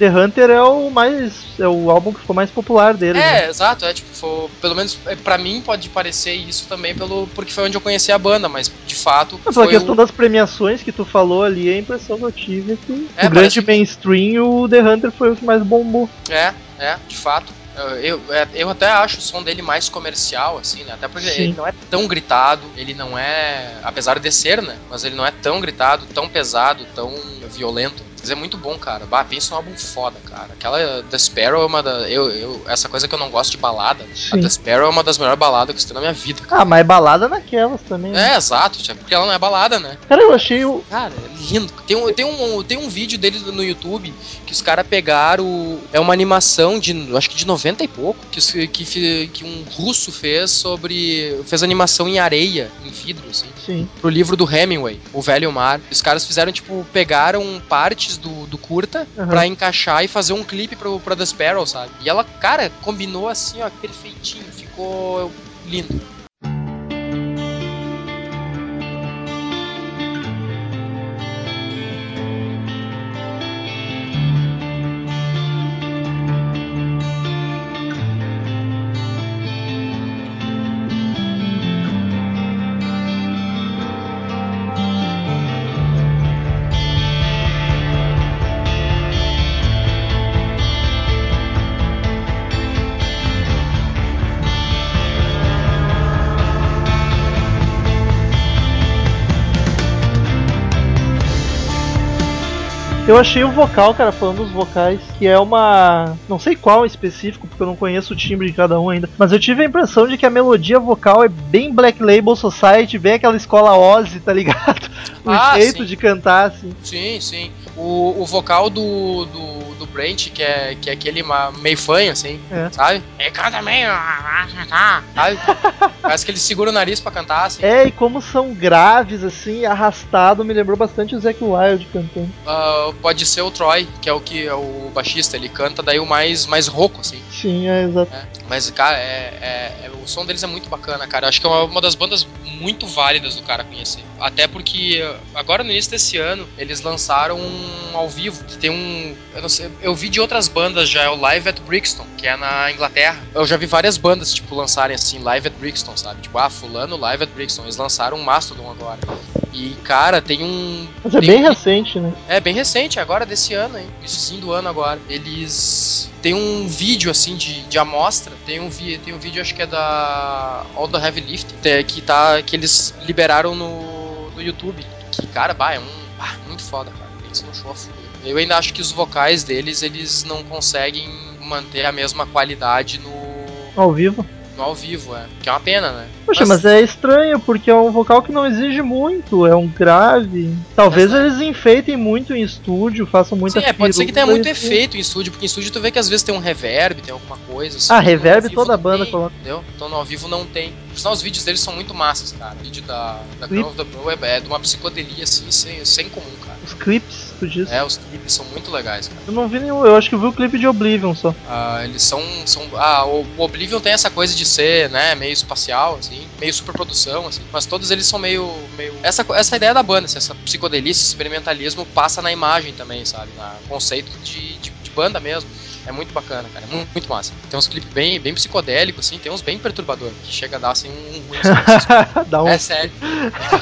2012. The Hunter é o mais. é o álbum que ficou mais popular dele. né? É, exato, é tipo, foi, pelo menos é, pra mim pode parecer isso também pelo porque foi onde eu conheci a banda, mas de fato Mas foi questão o, das premiações que tu falou ali, a impressão que eu tive é que É, o grande parece- mainstream, o The Hunter foi o que mais bombou. é, é, de fato. Eu, eu, é, eu até acho o som dele mais comercial, assim, né? Até porque Sim. ele não é tão gritado, ele não é. Apesar de ser, né? Mas ele não é tão gritado, tão pesado, tão violento. Mas é muito bom, cara. Bah, pensa num álbum foda, cara. Aquela The Sparrow é uma da. Eu, eu, essa coisa que eu não gosto de balada. Sim. A The Sparrow é uma das melhores baladas que eu escutei na minha vida. cara. Ah, mas é balada naquelas também. né? É, exato, porque ela não é balada, né? Cara, eu achei o. Cara, é lindo. Tem um, tem um, tem um vídeo dele no YouTube que os caras pegaram. É uma animação de. Acho que de 90 e pouco. Que, que, que um russo fez sobre. Fez animação em areia, em vidro, assim. Sim. Pro livro do Hemingway, O Velho Mar. Os caras fizeram, tipo, pegaram partes do, do curta Aham. pra encaixar e fazer um clipe pro, pra The Sparrow, sabe? E ela, cara, combinou assim, ó, perfeitinho. Ficou lindo. Eu achei o vocal, cara, falando dos vocais, que é uma. Não sei qual em específico, porque eu não conheço o timbre de cada um ainda. Mas eu tive a impressão de que a melodia vocal é bem Black Label Society, bem aquela escola Ozzy, tá ligado? <laughs> O Ah, jeito sim. de cantar, assim. Sim, sim. O, o vocal do, do, do Brent, que é, que é aquele meio fanho, assim, É. sabe? Ele canta meio. Sabe? <laughs> Parece que ele segura o nariz pra cantar, assim. É, e como são graves, assim, arrastado, me lembrou bastante o Zac Wild cantando. Ah, pode ser o Troy, que é o que é o baixista, ele canta daí o mais, mais rouco, assim. Sim, é exato. né? Mas, cara, é, é- é- o som deles é muito bacana, cara. Acho que é uma, uma das bandas muito válidas do cara conhecer. Até porque agora no início desse ano eles lançaram um ao vivo. que Tem um. Eu, não sei, eu vi de outras bandas já, é o Live at Brixton, que é na Inglaterra. Eu já vi várias bandas, tipo, lançarem assim, Live at Brixton, sabe? Tipo, ah, fulano Live at Brixton. Eles lançaram um Mastodon agora. E, cara, tem um. Mas é bem um- recente, né? é, bem recente, agora desse ano, hein? Iníciozinho do ano agora. Eles. Tem um vídeo, assim, de, de amostra. Tem um, vi, tem um vídeo, acho que é da All the Heavy Lift, que, que tá, que eles liberaram no, no YouTube. Que, cara, bah, é um. bah, muito foda, cara. Pensa no show a fuder. Eu ainda acho que os vocais deles, eles não conseguem manter a mesma qualidade no, Ao vivo. No ao vivo, é. Que é uma pena, né? Poxa, mas é estranho, porque é um vocal que não exige muito, é um grave. Talvez Mas- eles enfeitem muito em estúdio, façam muita Sim, é, pode ser que tenha muito e- efeito em estúdio, porque em estúdio tu vê que às vezes tem um reverb, tem alguma coisa assim. Ah, reverb toda a banda tem, coloca. Entendeu? Então no ao vivo não tem. Por sinal, os vídeos deles são muito massas, cara. O vídeo da, da. Girl of the Bro é, é de uma psicodelia assim, sem, sem comum, cara. Os clipes, tu disse. É, os clipes são muito legais, cara. Eu não vi nenhum, eu acho que eu vi o clipe de Oblivion só. Ah, eles são, são. Ah, o Oblivion tem essa coisa de ser, né, meio espacial, assim, meio superprodução, assim. Mas todos eles são meio. meio... Essa, essa ideia da banda, assim, essa esse experimentalismo passa na imagem também, sabe? No conceito de, de, de banda mesmo. É muito bacana, cara. É muito, muito massa. Tem uns clipes bem, bem psicodélicos, assim, tem uns bem perturbadores, que chega a dar assim um ruim. assim, <laughs> Dá um. é sério.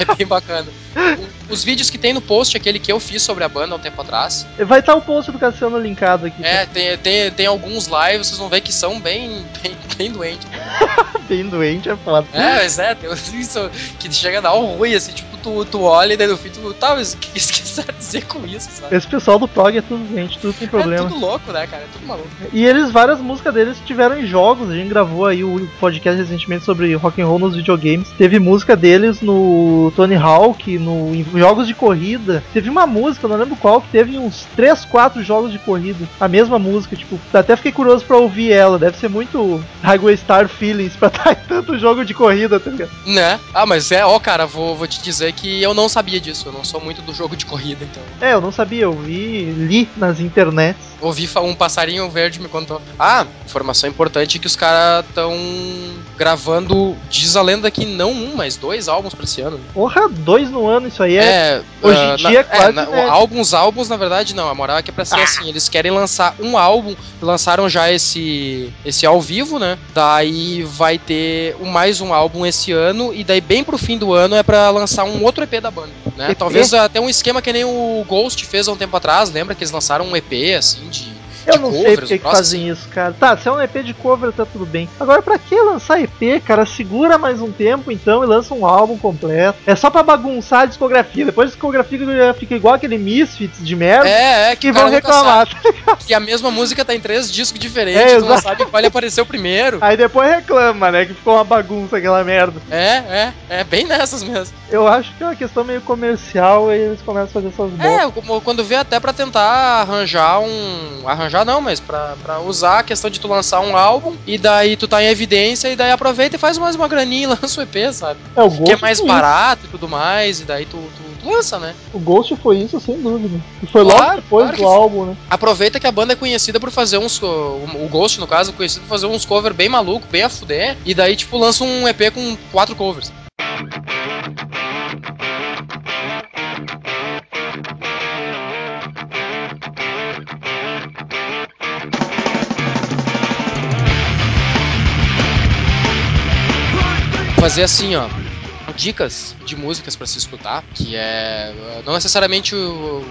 É bem bacana. O- os vídeos que tem no post, aquele que eu fiz sobre a banda há um tempo atrás, Vai estar o post do Cassiano linkado aqui. é, tem, tem, tem alguns lives, vocês vão ver que são bem, <laughs> bem, bem doentes. <laughs> Bem doente, é foda. É, mas é, tem isso que chega a dar um ruim, assim, tipo, tu, tu olha e daí no fim tu, tá, mas o que eles <laughs> quiseram dizer com isso, sabe? Esse pessoal do prog é tudo doente, tudo tem É problema. tudo louco, né, cara? É tudo maluco. E eles, várias músicas deles tiveram em jogos. A gente gravou aí o podcast recentemente sobre rock and roll nos videogames. Teve música deles no Tony Hawk, no, em jogos de corrida. Teve uma música, não lembro qual, que teve uns 3, 4 jogos de corrida. A mesma música, tipo, até fiquei curioso pra ouvir ela. Deve ser muito Highway Star Feelings pra <laughs> estar em tanto jogo de corrida, tá ligado? Né? Ah, mas é, ó, cara, vou, vou te dizer que eu não sabia disso. Eu não sou muito do jogo de corrida, então. É, eu não sabia, eu vi, li nas internets. Ouvi um passarinho verde me contou. Ah, informação importante que os caras estão gravando, diz a lenda que não um, mas dois álbuns pra esse ano. Porra, dois no ano, isso aí é. hoje hoje em em dia é quase na, inédito. álbuns, álbuns, na verdade, não. A moral é que é pra ser Ah. assim. Eles querem lançar um álbum, lançaram já esse esse ao vivo, né? Daí vai ter mais um álbum esse ano, e daí bem pro fim do ano é pra lançar um outro EP da banda, né? EP? Talvez até um esquema que nem o Ghost fez há um tempo atrás, lembra que eles lançaram um EP, assim, de Eu não sei porque que fazem isso, cara. Tá, se é um EP de cover, tá tudo bem. Agora, pra que lançar EP, cara? Segura mais um tempo, então, e lança um álbum completo. É só pra bagunçar a discografia. Depois a discografia fica igual aquele Misfits de merda. É, é, que vão reclamar. que a mesma música tá em três discos diferentes, É, tu não sabe qual ele apareceu primeiro. Aí depois reclama, né? Que ficou uma bagunça aquela merda. É, é, é bem nessas mesmo. Eu acho que é uma questão meio comercial e eles começam a fazer essas. É, quando vê até pra tentar arranjar um. Arranjar não, mas pra, pra usar a questão de tu lançar um álbum e daí tu tá em evidência e daí aproveita e faz mais uma graninha e <laughs> lança o EP, sabe? É, o Que Ghost é mais barato e tudo mais, e daí tu, tu, tu lança, né? isso. O Ghost foi isso, sem dúvida. E foi Claro, logo depois claro do que álbum, né? Aproveita que a banda é conhecida por fazer uns. O Ghost, no caso, é conhecido por fazer uns covers bem maluco, bem a fuder, e daí, tipo, lança um EP com quatro covers. Fazer assim, ó. Dicas de músicas pra se escutar, que é. Não necessariamente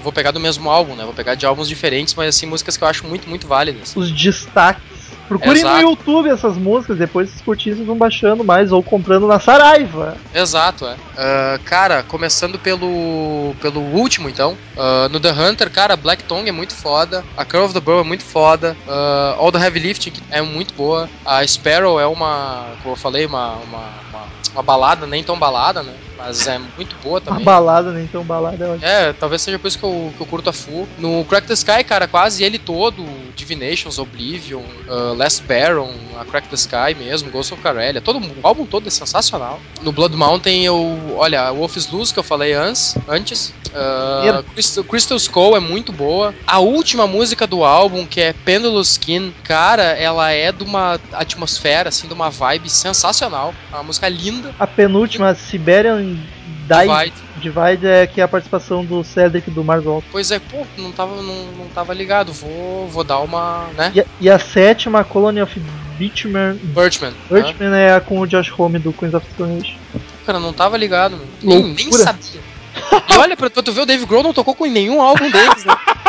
vou pegar do mesmo álbum, né? Vou pegar de álbuns diferentes, mas assim, músicas que eu acho muito, muito válidas. Os destaques. Procurem no Exato. YouTube essas músicas, depois curtirem, vocês vão baixando mais ou comprando na Saraiva. Exato, é. Ah, cara, começando pelo, pelo último, então. Ah, no The Hunter, cara, Black Tongue é muito foda. A Curve of the Bow é muito foda. ah, All the Heavy Lifting é muito boa. A Sparrow é uma, como eu falei, uma, uma, uma, uma balada, nem tão balada, né? Mas é muito boa Uma também. balada, né? Então balada é ótimo. É, talvez seja por isso que eu, que eu curto a full. No Crack the Sky, cara, quase ele todo, Divinations, Oblivion, uh, Last Baron, a Crack the Sky mesmo, Ghost of Karelia, todo, o álbum todo é sensacional. No Blood Mountain, eu, olha, Wolf's Luz, que eu falei antes, antes uh. Crystal, Crystal Skull é muito boa. A última música do álbum, que é Pendulous Skin, cara, ela é de uma atmosfera, assim, de uma vibe sensacional. É uma música linda. A penúltima, Siberian Divide, Divide. É que é a participação do Cedric do Mars Volta. Pois é, pô, não tava, não, não tava ligado. Vou, vou dar uma, né? E, a- e a sétima, Colony of Bitchman. Birdman. né? Birchman é a com o Josh Homme do Queens of Stone Age. Cara, não tava ligado, mano. Nem, nem sabia. E olha, pra, pra tu ver, o Dave Grohl não tocou com nenhum álbum deles, né? <laughs>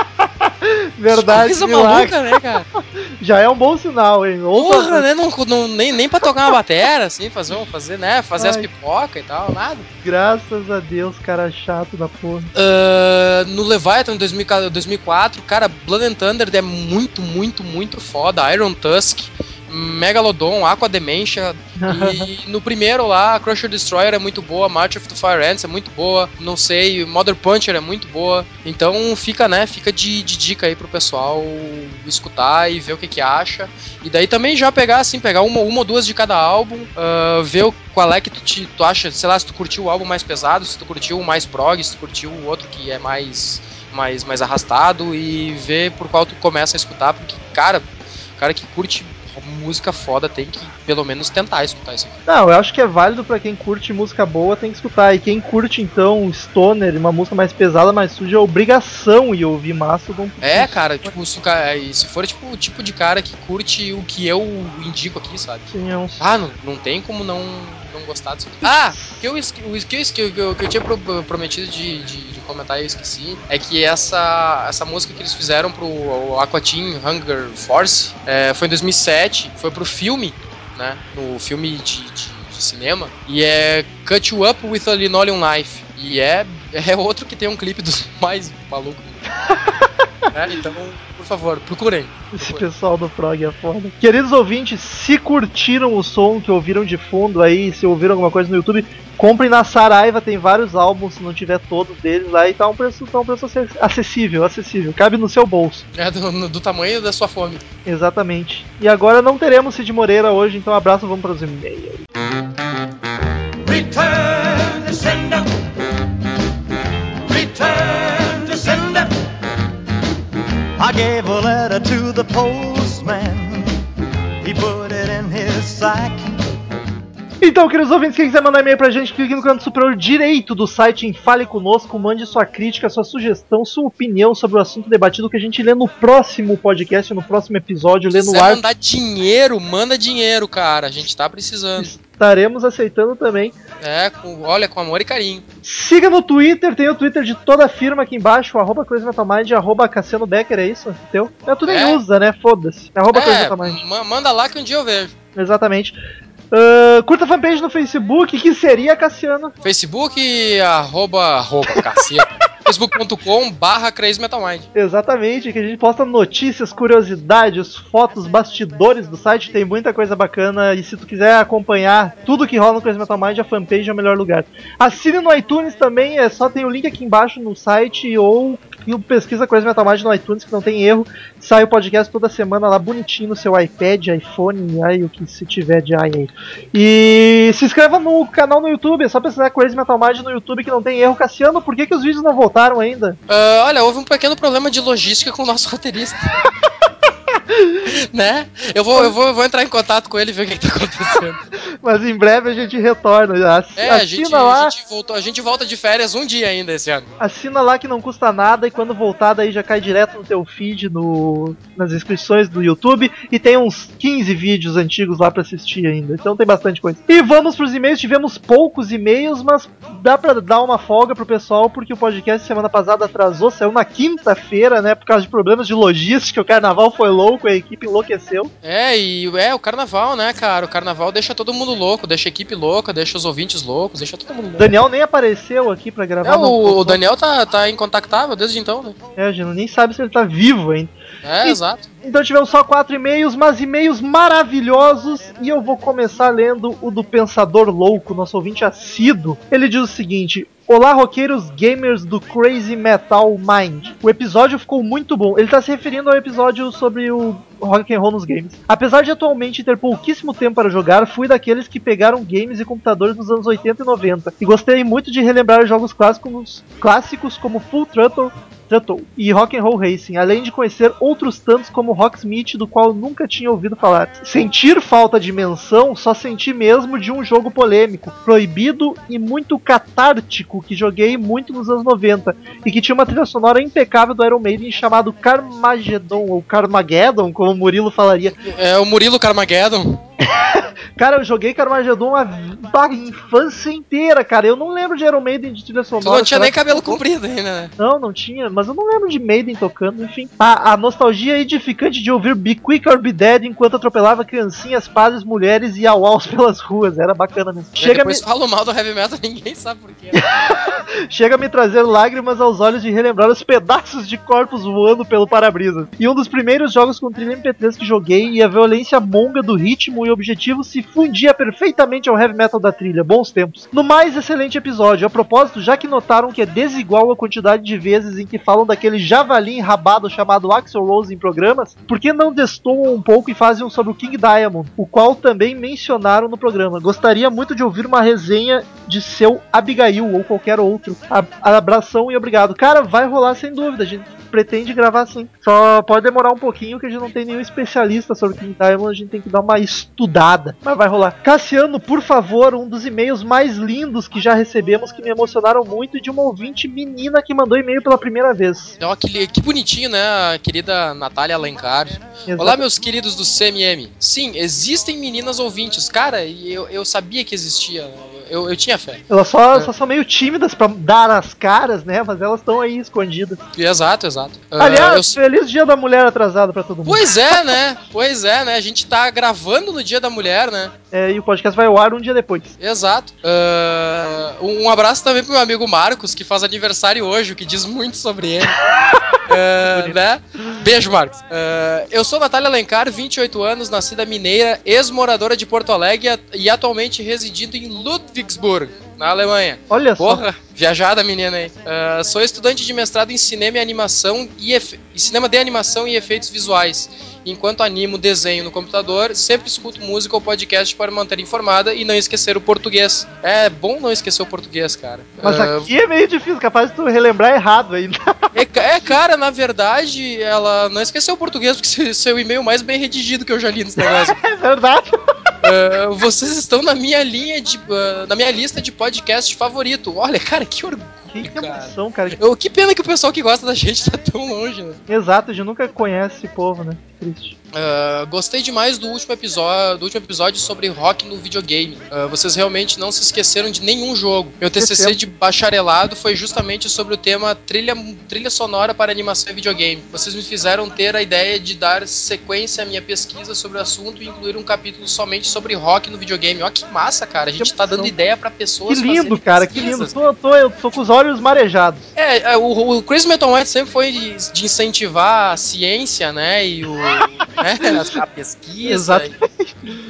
<laughs> Verdade, Coisa milagre. maluca, né, cara? <laughs> Já é um bom sinal, hein? Ouça- Porra, né? Não, não- nem, nem pra tocar uma batera, assim, fazer, fazer né? Fazer as Ai. pipoca e tal, nada. Graças a Deus, cara chato da porra. Ah, no Leviathan, em 2004, 2004, cara, Blood and Thunder é muito, muito, muito foda. Iron Tusk, Megalodon, Aqua Dementia. E <laughs> no primeiro lá, Crusher Destroyer é muito boa, March of the Fire Ants é muito boa, não sei, Mother Puncher é muito boa. Então fica, né, fica de, de dica aí pro pessoal escutar e ver o que que acha. E daí também já pegar, assim, pegar uma, uma ou duas de cada álbum, ah, ver o- qual é que tu, te, tu acha, sei lá, se tu curtiu o álbum mais pesado, se tu curtiu o mais prog, se tu curtiu o outro que é mais, mais, mais arrastado e ver por qual tu começa a escutar, porque, cara, o cara que curte música foda tem que pelo menos tentar escutar isso aqui. Não, eu acho que é válido pra quem curte música boa, tem que escutar. E quem curte, então, Stoner, uma música mais pesada, mais suja, é obrigação ir ouvir Mastodon. É, cara, tipo, se, e se for tipo o tipo de cara que curte o que eu indico aqui, sabe? Sim, é um... Ah, não, não tem como não, não gostar disso. Ah, que eu, o que eu, que eu, tinha pro- prometido de, de, de comentar e eu esqueci é que essa, essa música que eles fizeram pro Aqua Teen Hunger Force é, foi em 2007, foi pro filme, né? No filme de, de, de cinema, e é Cut You Up with a Linoleum Knife. E é, é outro que tem um clipe dos <laughs> mais malucos. <laughs> É, então, por favor, procurem. Esse pessoal do prog é foda. Queridos ouvintes, se curtiram o som que ouviram de fundo aí, se ouviram alguma coisa no YouTube, comprem na Saraiva, tem vários álbuns, se não tiver todos deles lá, e tá um preço, tá um preço acess- acessível, acessível, cabe no seu bolso. É do, do tamanho da sua fome. Exatamente. E agora não teremos Cid Moreira hoje, então abraço, vamos para os e-mails. Return to sender. Return gave a letter to the postman. He put it in his sack. Então, queridos ouvintes, quem quiser mandar e-mail pra gente, clique no canto superior direito do site em Fale Conosco, mande sua crítica, sua sugestão, sua opinião sobre o assunto debatido que a gente lê no próximo podcast, no próximo episódio, lê Se no quiser ar. mandar dinheiro, manda dinheiro, cara. A gente tá precisando. Estaremos aceitando também. É, com, olha, com amor e carinho. Siga no Twitter, tem o Twitter de toda a firma aqui embaixo, arroba Crazy Metal Mind, arroba Cassiano Becker, é isso? Teu? É, tu nem É. usa, né? Foda-se. Arroba É, manda lá que um dia eu vejo. Exatamente. Ah, curta a fanpage no Facebook, que seria Cassiano. Facebook, arroba, arroba, caceta. <laughs> facebook.com barra Crazy Metal Mind. Exatamente, que a gente posta notícias, curiosidades, fotos, bastidores do site, tem muita coisa bacana. E se tu quiser acompanhar tudo que rola no Crazy Metal Mind, a fanpage é o melhor lugar. Assine no iTunes também, é só tem o link aqui embaixo no site ou pesquisa Crazy Metal Mind no iTunes, que não tem erro. Sai o podcast toda semana lá bonitinho no seu iPad, iPhone, aí o que se tiver de ai aí. E se inscreva no canal no YouTube, é só pesquisar Crazy Metal Mind no YouTube que não tem erro. Cassiano, por que, que os vídeos não voltaram ainda? Ah, olha, houve um pequeno problema de logística com o nosso roteirista. <laughs> <laughs> né? Eu vou, eu, vou, eu vou entrar em contato com ele e ver o que, que tá acontecendo. <laughs> Mas em breve a gente retorna. Ass- É, a assina gente, lá, a, gente voltou, a gente volta de férias um dia ainda esse ano. assina lá que não custa nada e quando voltar daí já cai direto no teu feed no, nas inscrições do YouTube e tem uns 15 vídeos antigos lá pra assistir ainda. Então tem bastante coisa. E vamos pros e-mails, tivemos poucos e-mails, mas dá pra dar uma folga pro pessoal porque o podcast semana passada atrasou, saiu na quinta-feira, né, por causa de problemas de logística, o carnaval foi louco, a equipe enlouqueceu. É, e é o carnaval, né, cara? O carnaval deixa todo mundo louco, deixa a equipe louca, deixa os ouvintes loucos, deixa todo mundo louco. Daniel nem apareceu aqui pra gravar. É, o, o Daniel tá, tá incontactável desde então, né? É, a gente nem sabe se ele tá vivo ainda. É, E- exato. Então tivemos só quatro e-mails, mas e-mails maravilhosos. E eu vou começar lendo o do Pensador Louco, nosso ouvinte assíduo. Ele diz o seguinte: Olá, roqueiros gamers do Crazy Metal Mind. O episódio ficou muito bom. Ele está se referindo ao episódio sobre o rock and roll nos games. Apesar de atualmente ter pouquíssimo tempo para jogar, fui daqueles que pegaram games e computadores nos anos 80 e 90 e gostei muito de relembrar jogos clássicos, clássicos como Full Throttle, Throttle e Rock and Roll Racing, além de conhecer outros tantos como Rocksmith, do qual nunca tinha ouvido falar. Sentir falta de menção só senti mesmo de um jogo polêmico, proibido e muito catártico que joguei muito nos anos 90 e que tinha uma trilha sonora impecável do Iron Maiden chamado Carmageddon ou Carmageddon, como o Murilo falaria. É o Murilo Carmageddon. <laughs> Cara, eu joguei Carmageddon a, a infância inteira, cara. Eu não lembro de Iron Maiden de trilha Tu sonora. não tinha nem cabelo comprido ainda, né? Não, não tinha, mas eu não lembro de Maiden tocando, enfim. A, a nostalgia edificante de ouvir Be Quick or Be Dead enquanto atropelava criancinhas, padres, mulheres e auaus pelas ruas. Era bacana mesmo. Chega depois me, falo mal do heavy metal, <laughs> ninguém sabe por quê. <laughs> chega a me trazer lágrimas aos olhos de relembrar os pedaços de corpos voando pelo para-brisa. E um dos primeiros jogos com trilha MP3 que joguei e a violência monga do ritmo e objetivo se fundia perfeitamente ao heavy metal da trilha. Bons tempos. No mais, excelente episódio. A propósito, já que notaram que é desigual a quantidade de vezes em que falam daquele javali enrabado chamado Axel Rose em programas, por que não destoam um pouco e fazem um sobre o King Diamond, o qual também mencionaram no programa? Gostaria muito de ouvir uma resenha de seu Abigail ou qualquer outro. Abração e obrigado. Cara, vai rolar sem dúvida. Gente pretende gravar sim. Só pode demorar um pouquinho que a gente não tem nenhum especialista sobre King Diamond. A gente tem que dar uma estudada. Mas vai rolar. Cassiano, por favor, um dos e-mails mais lindos que já recebemos que me emocionaram muito e de uma ouvinte menina que mandou e-mail pela primeira vez. Ó, que, que bonitinho, né? A querida Natália Alencar. Olá, meus queridos do CMM. Sim, existem meninas ouvintes. Cara, e eu, eu sabia que existia. Eu, eu tinha fé. Elas só, É. só são meio tímidas pra dar as caras, né? Mas elas estão aí escondidas. Exato, exato. Ah, Aliás, eu- feliz dia da mulher atrasado pra todo mundo. Pois é, né? Pois é, né? A gente tá gravando no Dia da Mulher, né? É, e o podcast vai ao ar um dia depois. Exato. Ah, um abraço também pro meu amigo Marcos, que faz aniversário hoje, o que diz muito sobre ele. <laughs> Ah, né? Beijo, Marcos. Eu sou Natália Alencar, 28 anos, nascida mineira, ex-moradora de Porto Alegre e atualmente residindo em Ludwigsburg, na Alemanha. Olha só. Viajada menina aí. Ah, sou estudante de mestrado em cinema e animação e, efe- cinema de animação e efeitos visuais. Enquanto animo desenho no computador, sempre escuto música ou podcast para manter informada e não esquecer o português. É bom não esquecer o português, cara. Mas Ah, aqui é meio difícil, capaz de tu relembrar errado ainda. <laughs> é, é, cara, na verdade, ela não esqueceu o português, porque é o e-mail mais bem redigido que eu já li nesse negócio. <laughs> É verdade. Ah, vocês estão na minha linha de. ah, na minha lista de podcast favorito. Olha, cara, que orgulho. Que Cara. emoção, cara. Eu, que pena que o pessoal que gosta da gente tá tão longe, né? Exato, a gente nunca conhece esse povo, né? Triste. Ah, gostei demais do último episódio, do último episódio sobre rock no videogame. Ah, vocês realmente não se esqueceram de nenhum jogo. Meu TCC de bacharelado foi justamente sobre o tema trilha, trilha sonora para animação e videogame. Vocês me fizeram ter a ideia de dar sequência à minha pesquisa sobre o assunto e incluir um capítulo somente sobre rock no videogame. Ó que massa, cara. A gente Que tá dando ideia pra Que pessoas lindo, fazerem cara, que lindo. pesquisas. Tô, tô, eu tô com os olhos marejados. É, é, o, o Chris Metal Mind sempre foi de, de incentivar a ciência, né? E o. <laughs> né, a, pesquisa.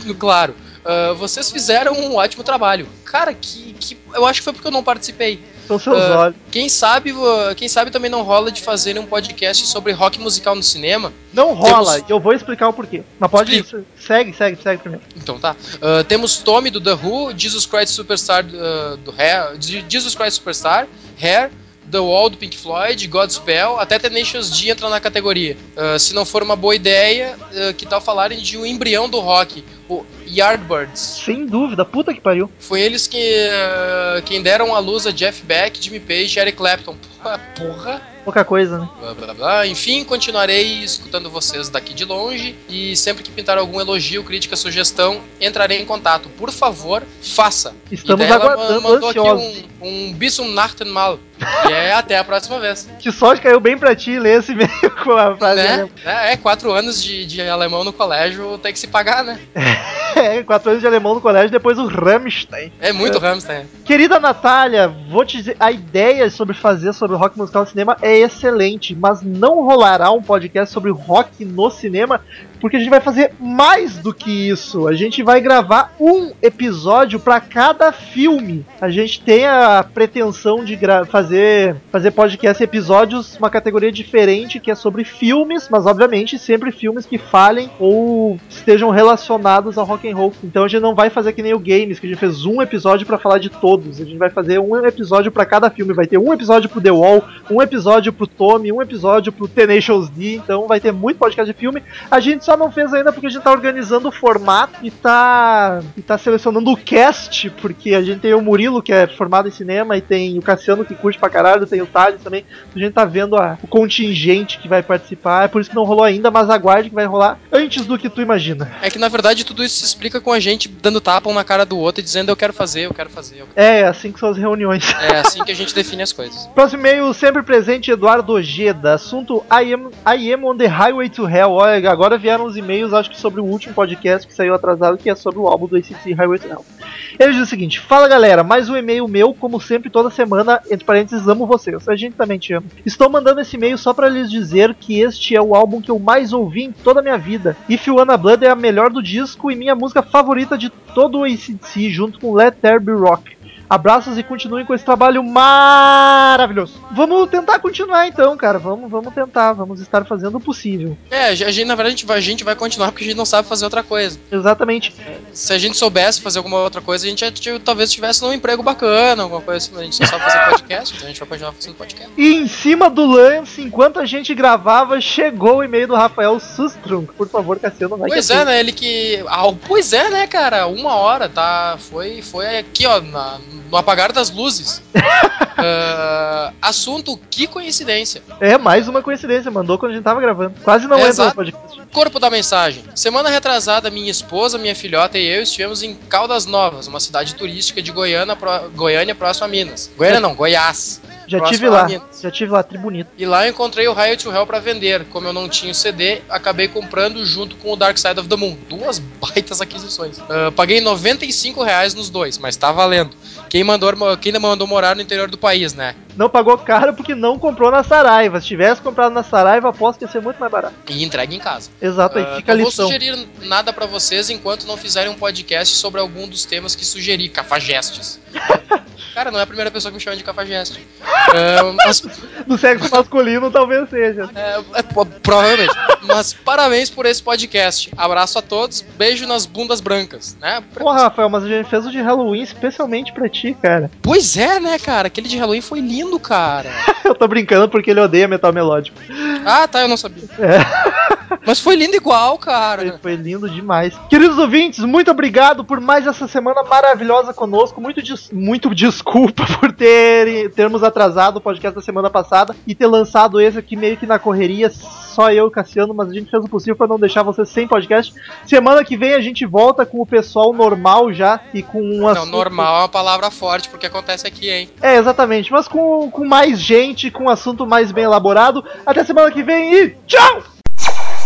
E, claro. ah, vocês fizeram um ótimo trabalho. Cara, que, que. Eu acho que foi porque eu não participei. São seus Ah, olhos. Quem sabe, quem sabe também não rola de fazer um podcast sobre rock musical no cinema. Não rola, temos- eu vou explicar o porquê. Mas pode Segue, segue, segue primeiro. Então tá. Ah, temos Tommy do The Who, Jesus Christ Superstar do Hair, Je- Jesus Christ Superstar, Hair, The Wall do Pink Floyd, Godspell, até Tenacious D entra na categoria. Ah, se não for uma boa ideia, ah, que tal falarem de um embrião do rock, o Yardbirds. Sem dúvida, puta que pariu. Foi eles que ah, quem deram a luz a Jeff Beck, Jimmy Page e Eric Clapton. Porra, porra. Pouca coisa, né? Blá, blá, blá. Enfim, continuarei escutando vocês daqui de longe e sempre que pintar algum elogio, crítica, sugestão, entrarei em contato. Por favor, faça. Estamos e ela aguardando, ma- mandou aqui ansiosos. um, um Bisum Nachtenmal, que é até a próxima vez. <laughs> Que sorte caiu bem pra ti ler esse e-mail com a frase Né? alemã. É, é, quatro anos de, de alemão no colégio tem que se pagar, né? <laughs> É, quatro anos de alemão no colégio, depois o Rammstein. É muito Ramstein. Querida Natália, vou te dizer, a ideia sobre fazer sobre o rock musical no cinema é excelente, mas não rolará um podcast sobre rock no cinema, porque a gente vai fazer mais do que isso. A gente vai gravar um episódio para cada filme. A gente tem a pretensão de fazer fazer podcast episódios, uma categoria diferente que é sobre filmes, mas obviamente sempre filmes que falem ou estejam relacionados ao rock and roll. Então a gente não vai fazer que nem o Games, que a gente fez um episódio para falar de todos. A gente vai fazer um episódio para cada filme. Vai ter um episódio pro The Wall, um episódio pro Tommy, um episódio pro Tenacious D. Então vai ter muito podcast de filme. A gente só não fez ainda porque a gente tá organizando o formato e tá, e tá selecionando o cast, porque a gente tem o Murilo, que é formado em cinema, e tem o Cassiano, que curte pra caralho, tem o Thales também. A gente tá vendo a- o contingente que vai participar, é por isso que não rolou ainda, mas aguarde que vai rolar antes do que tu imagina. É que na verdade tudo isso se explica com a gente dando tapa um na cara do outro e dizendo eu quero fazer, eu quero fazer. eu quero- É, assim que são as reuniões. <laughs> É assim que a gente define as coisas. Próximo e-mail, sempre presente, Eduardo Ojeda. Assunto I am, I am on the highway to hell. Olha, agora vieram os e-mails, acho que sobre o último podcast que saiu atrasado, que é sobre o álbum do ACC Highway to Hell. Ele diz o seguinte: Fala galera, mais um e-mail meu, como sempre, toda semana, entre parênteses, amo vocês. A gente também te ama. Estou mandando esse e-mail só para lhes dizer que este é o álbum que eu mais ouvi em toda a minha vida. If You Wanna Blood é a melhor do disco e minha música favorita de todo o ACC, junto com Let There Be Rock. Abraços e continuem com esse trabalho maravilhoso. Vamos tentar continuar então, cara. Vamos, vamos tentar. Vamos estar fazendo o possível. É, a gente, na verdade a gente vai, a gente vai continuar porque a gente não sabe fazer outra coisa. Exatamente. Se a gente soubesse fazer alguma outra coisa, a gente já, tipo, talvez tivesse num emprego bacana, alguma coisa assim, a gente só sabe fazer podcast, então a gente vai continuar fazendo podcast. E em cima do lance, enquanto a gente gravava, chegou o e-mail do Rafael Sustrum. Por favor, Cassiano, vai Pois que é, né? Ele que. Ah, pois é, né, cara? Uma hora, tá? Foi, foi aqui, ó, na- no apagar das luzes. <laughs> Ah, assunto, que coincidência. É mais uma coincidência, mandou quando a gente tava gravando. Quase não entra Exato. no podcast. Corpo da mensagem. Semana retrasada, minha esposa, minha filhota e eu estivemos em Caldas Novas, uma cidade turística de Goiânia, pró- Goiânia próximo a Minas. Goiânia não, Goiás. Já tive lá, já tive lá, tribunito. E lá eu encontrei o Riot to Hell pra vender. Como eu não tinha o CD, acabei comprando junto com o Dark Side of the Moon. Duas <laughs> baitas aquisições. Ah, paguei 95 reais nos dois, mas tá valendo. Quem mandou, quem mandou morar no interior do país, né? Não pagou caro porque não comprou na Saraiva. Se tivesse comprado na Saraiva, aposto que ia ser muito mais barato. E entregue em casa. Exato, aí Ah, fica a não vou sugerir nada pra vocês enquanto não fizerem um podcast sobre algum dos temas que sugeri, cafajestes. <laughs> Cara, não é a primeira pessoa que me chama de cafajeste. <laughs> Ah, mas Do sexo masculino talvez seja. É, é, provavelmente. Mas parabéns por esse podcast. Abraço a todos, beijo nas bundas brancas, né? Porra, Rafael, mas a gente fez o de Halloween especialmente pra ti, cara. Pois é, né, cara? Aquele de Halloween foi lindo, cara. <laughs> Eu tô brincando porque ele odeia metal melódico. Ah, tá, eu não sabia. É. Mas foi lindo igual, cara. Foi, foi lindo demais. Queridos ouvintes, muito obrigado por mais essa semana maravilhosa conosco. Muito, des- muito desculpa <laughs> por ter, termos atrasado o podcast da semana passada e ter lançado esse aqui meio que na correria. Só eu e Cassiano, mas a gente fez o possível para não deixar vocês sem podcast. Semana que vem a gente volta com o pessoal normal já e com um Não, assunto- normal é uma palavra forte, porque acontece aqui, hein? É, exatamente, mas com, com mais gente, com um assunto mais bem elaborado. Até semana que vem e tchau!